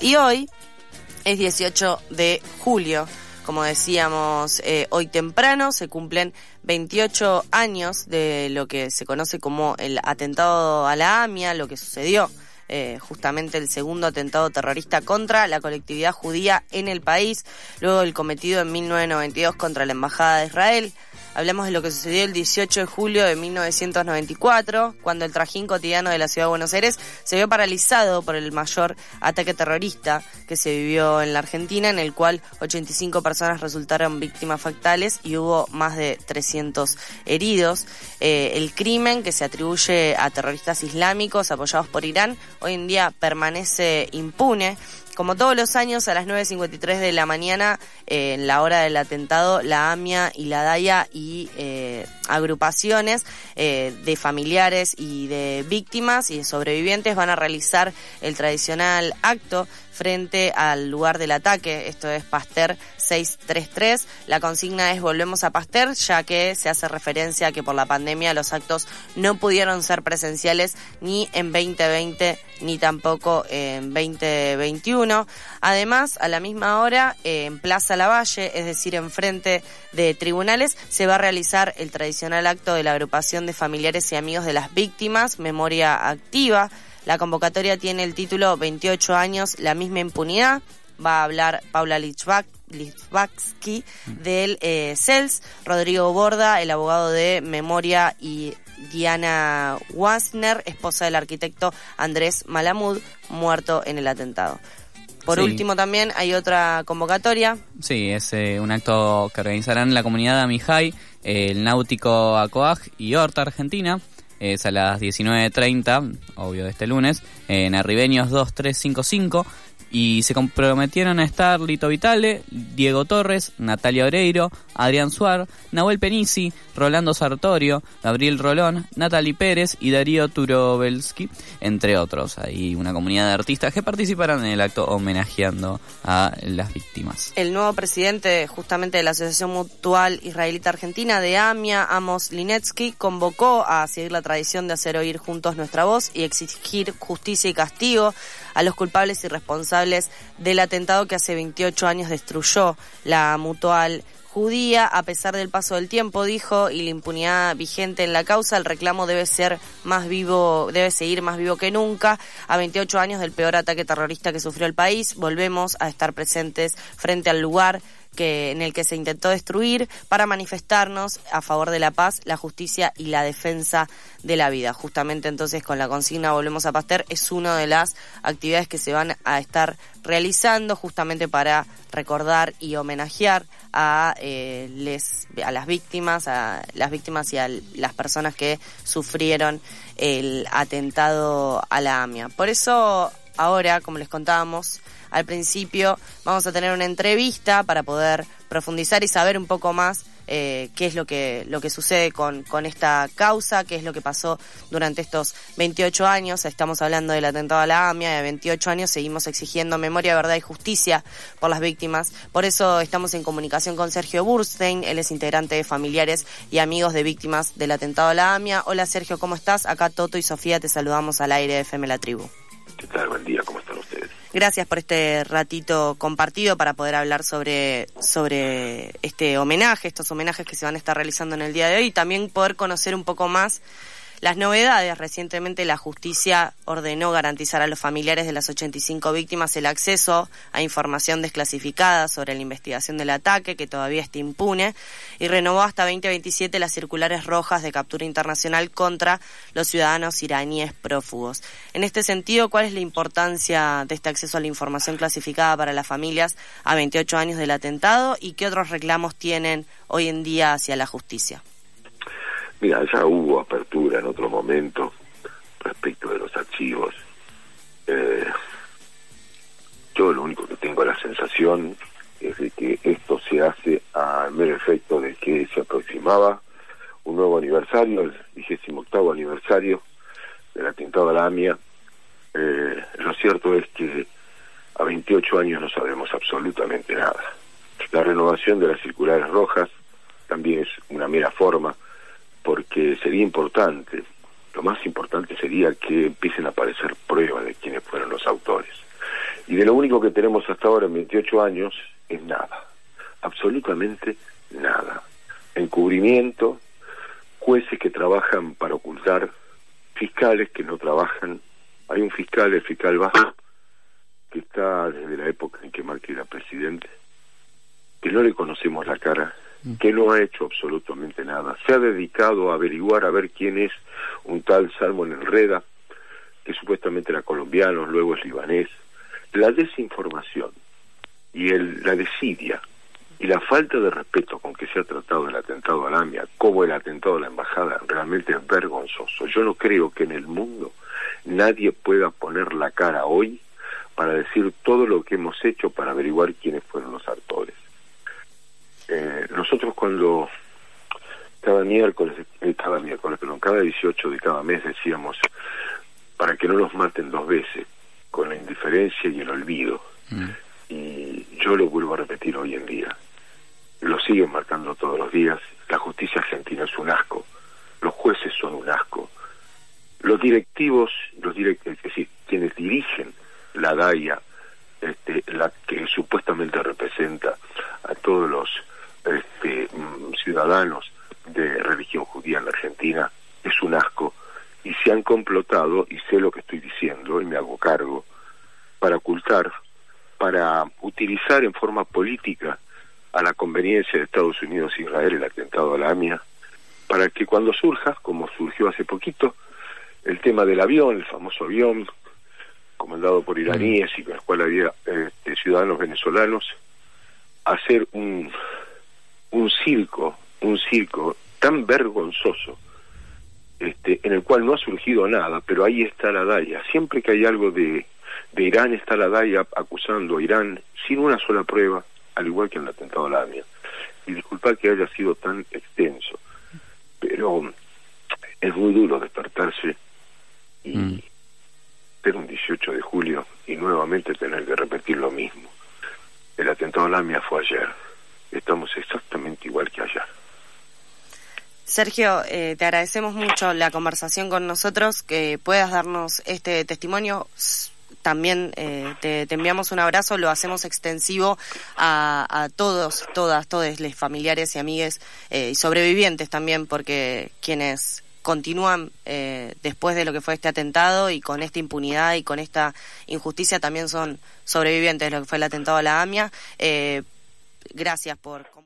Y hoy es 18 de julio. Como decíamos eh, hoy temprano, se cumplen 28 años de lo que se conoce como el atentado a la AMIA, lo que sucedió eh, justamente el segundo atentado terrorista contra la colectividad judía en el país, luego el cometido en 1992 contra la Embajada de Israel. Hablamos de lo que sucedió el 18 de julio de 1994, cuando el trajín cotidiano de la ciudad de Buenos Aires se vio paralizado por el mayor ataque terrorista que se vivió en la Argentina, en el cual 85 personas resultaron víctimas fatales y hubo más de 300 heridos. Eh, el crimen que se atribuye a terroristas islámicos apoyados por Irán hoy en día permanece impune. Como todos los años, a las 9.53 de la mañana, en la hora del atentado, la AMIA y la DAIA y eh, agrupaciones eh, de familiares y de víctimas y de sobrevivientes van a realizar el tradicional acto frente al lugar del ataque, esto es Pasteur 633. La consigna es volvemos a Pasteur, ya que se hace referencia a que por la pandemia los actos no pudieron ser presenciales ni en 2020 ni tampoco en 2021. Además, a la misma hora, en Plaza Lavalle, es decir, enfrente de tribunales, se va a realizar el tradicional acto de la agrupación de familiares y amigos de las víctimas, Memoria Activa. La convocatoria tiene el título 28 años, la misma impunidad. Va a hablar Paula Lichvaksky del eh, CELS, Rodrigo Borda, el abogado de Memoria y Diana Wasner, esposa del arquitecto Andrés Malamud, muerto en el atentado. Por último también hay otra convocatoria. Sí, es eh, un acto que organizarán la comunidad de Amijay, el Náutico Acoag y Horta, Argentina es a las 19.30, obvio de este lunes, en Arribeños 2355 y se comprometieron a estar Lito Vitale, Diego Torres, Natalia Oreiro, Adrián Suar, Nahuel Penisi, Rolando Sartorio, Gabriel Rolón, Natalie Pérez y Darío Turobelsky, entre otros. Hay una comunidad de artistas que participarán en el acto homenajeando a las víctimas. El nuevo presidente justamente de la Asociación Mutual Israelita Argentina de AMIA, Amos Linetsky, convocó a seguir la tradición de hacer oír juntos nuestra voz y exigir justicia y castigo a los culpables y responsables del atentado que hace 28 años destruyó la Mutual judía, a pesar del paso del tiempo, dijo, y la impunidad vigente en la causa, el reclamo debe ser más vivo, debe seguir más vivo que nunca. A 28 años del peor ataque terrorista que sufrió el país, volvemos a estar presentes frente al lugar que, en el que se intentó destruir para manifestarnos a favor de la paz, la justicia y la defensa de la vida. Justamente entonces con la consigna Volvemos a Pasteur es una de las actividades que se van a estar realizando justamente para recordar y homenajear a, eh, les, a las víctimas, a las víctimas y a las personas que sufrieron el atentado a la AMIA. Por eso ahora, como les contábamos, al principio vamos a tener una entrevista para poder profundizar y saber un poco más eh, qué es lo que, lo que sucede con, con esta causa, qué es lo que pasó durante estos 28 años. Estamos hablando del atentado a la AMIA, de 28 años seguimos exigiendo memoria, verdad y justicia por las víctimas. Por eso estamos en comunicación con Sergio Burstein, él es integrante de familiares y amigos de víctimas del atentado a la AMIA. Hola Sergio, ¿cómo estás? Acá Toto y Sofía te saludamos al aire de FM La Tribu. Gracias por este ratito compartido para poder hablar sobre, sobre este homenaje, estos homenajes que se van a estar realizando en el día de hoy. Y también poder conocer un poco más las novedades, recientemente la justicia ordenó garantizar a los familiares de las 85 víctimas el acceso a información desclasificada sobre la investigación del ataque, que todavía está impune, y renovó hasta 2027 las circulares rojas de captura internacional contra los ciudadanos iraníes prófugos. En este sentido, ¿cuál es la importancia de este acceso a la información clasificada para las familias a 28 años del atentado y qué otros reclamos tienen hoy en día hacia la justicia? Mira, ya hubo apertura en otro momento respecto de los archivos. Eh, yo lo único que tengo la sensación es de que esto se hace al mero efecto de que se aproximaba un nuevo aniversario, el vigésimo octavo aniversario del atentado a la AMIA. Eh, lo cierto es que a 28 años no sabemos absolutamente nada. La renovación de las circulares rojas también es una mera forma porque sería importante, lo más importante sería que empiecen a aparecer pruebas de quiénes fueron los autores. Y de lo único que tenemos hasta ahora en 28 años es nada, absolutamente nada. Encubrimiento, jueces que trabajan para ocultar, fiscales que no trabajan. Hay un fiscal, el fiscal Bajo, que está desde la época en que Marque era presidente, que no le conocemos la cara. Que no ha hecho absolutamente nada. Se ha dedicado a averiguar a ver quién es un tal Salmon Enreda, que supuestamente era colombiano, luego es libanés. La desinformación y el, la desidia y la falta de respeto con que se ha tratado el atentado a la como el atentado a la embajada, realmente es vergonzoso. Yo no creo que en el mundo nadie pueda poner la cara hoy para decir todo lo que hemos hecho para averiguar quiénes fueron los autores. Eh, nosotros cuando cada miércoles, eh, cada miércoles, perdón, cada 18 de cada mes decíamos para que no nos maten dos veces, con la indiferencia y el olvido. Mm. Y yo lo vuelvo a repetir hoy en día. Lo siguen marcando todos los días. La justicia argentina es un asco. Los jueces son un asco. Los directivos, los direct es decir, quienes dirigen la DAIA, este, la que supuestamente representa a todos los este, mm, ciudadanos de religión judía en la Argentina, es un asco. Y se han complotado, y sé lo que estoy diciendo y me hago cargo, para ocultar, para utilizar en forma política a la conveniencia de Estados Unidos e Israel el atentado a la AMIA, para que cuando surja, como surgió hace poquito, el tema del avión, el famoso avión comandado por iraníes y con el cual había este, ciudadanos venezolanos, hacer un, un circo, un circo tan vergonzoso, este, en el cual no ha surgido nada, pero ahí está la DAIA. Siempre que hay algo de, de Irán, está la DAIA acusando a Irán sin una sola prueba, al igual que en el atentado a la AMIA. Y disculpa que haya sido tan extenso, pero es muy duro despertarse y mm ser un 18 de julio y nuevamente tener que repetir lo mismo. El atentado a la AMIA fue ayer. Estamos exactamente igual. Sergio, eh, te agradecemos mucho la conversación con nosotros, que puedas darnos este testimonio. También eh, te, enviamos un abrazo, lo hacemos extensivo a, todos, todas, todos los familiares y amigues eh, y sobrevivientes también, porque quienes continúan eh, después de lo que fue este atentado y con esta impunidad y con esta injusticia también son sobrevivientes de lo que fue el atentado a la AMIA. Eh, gracias por...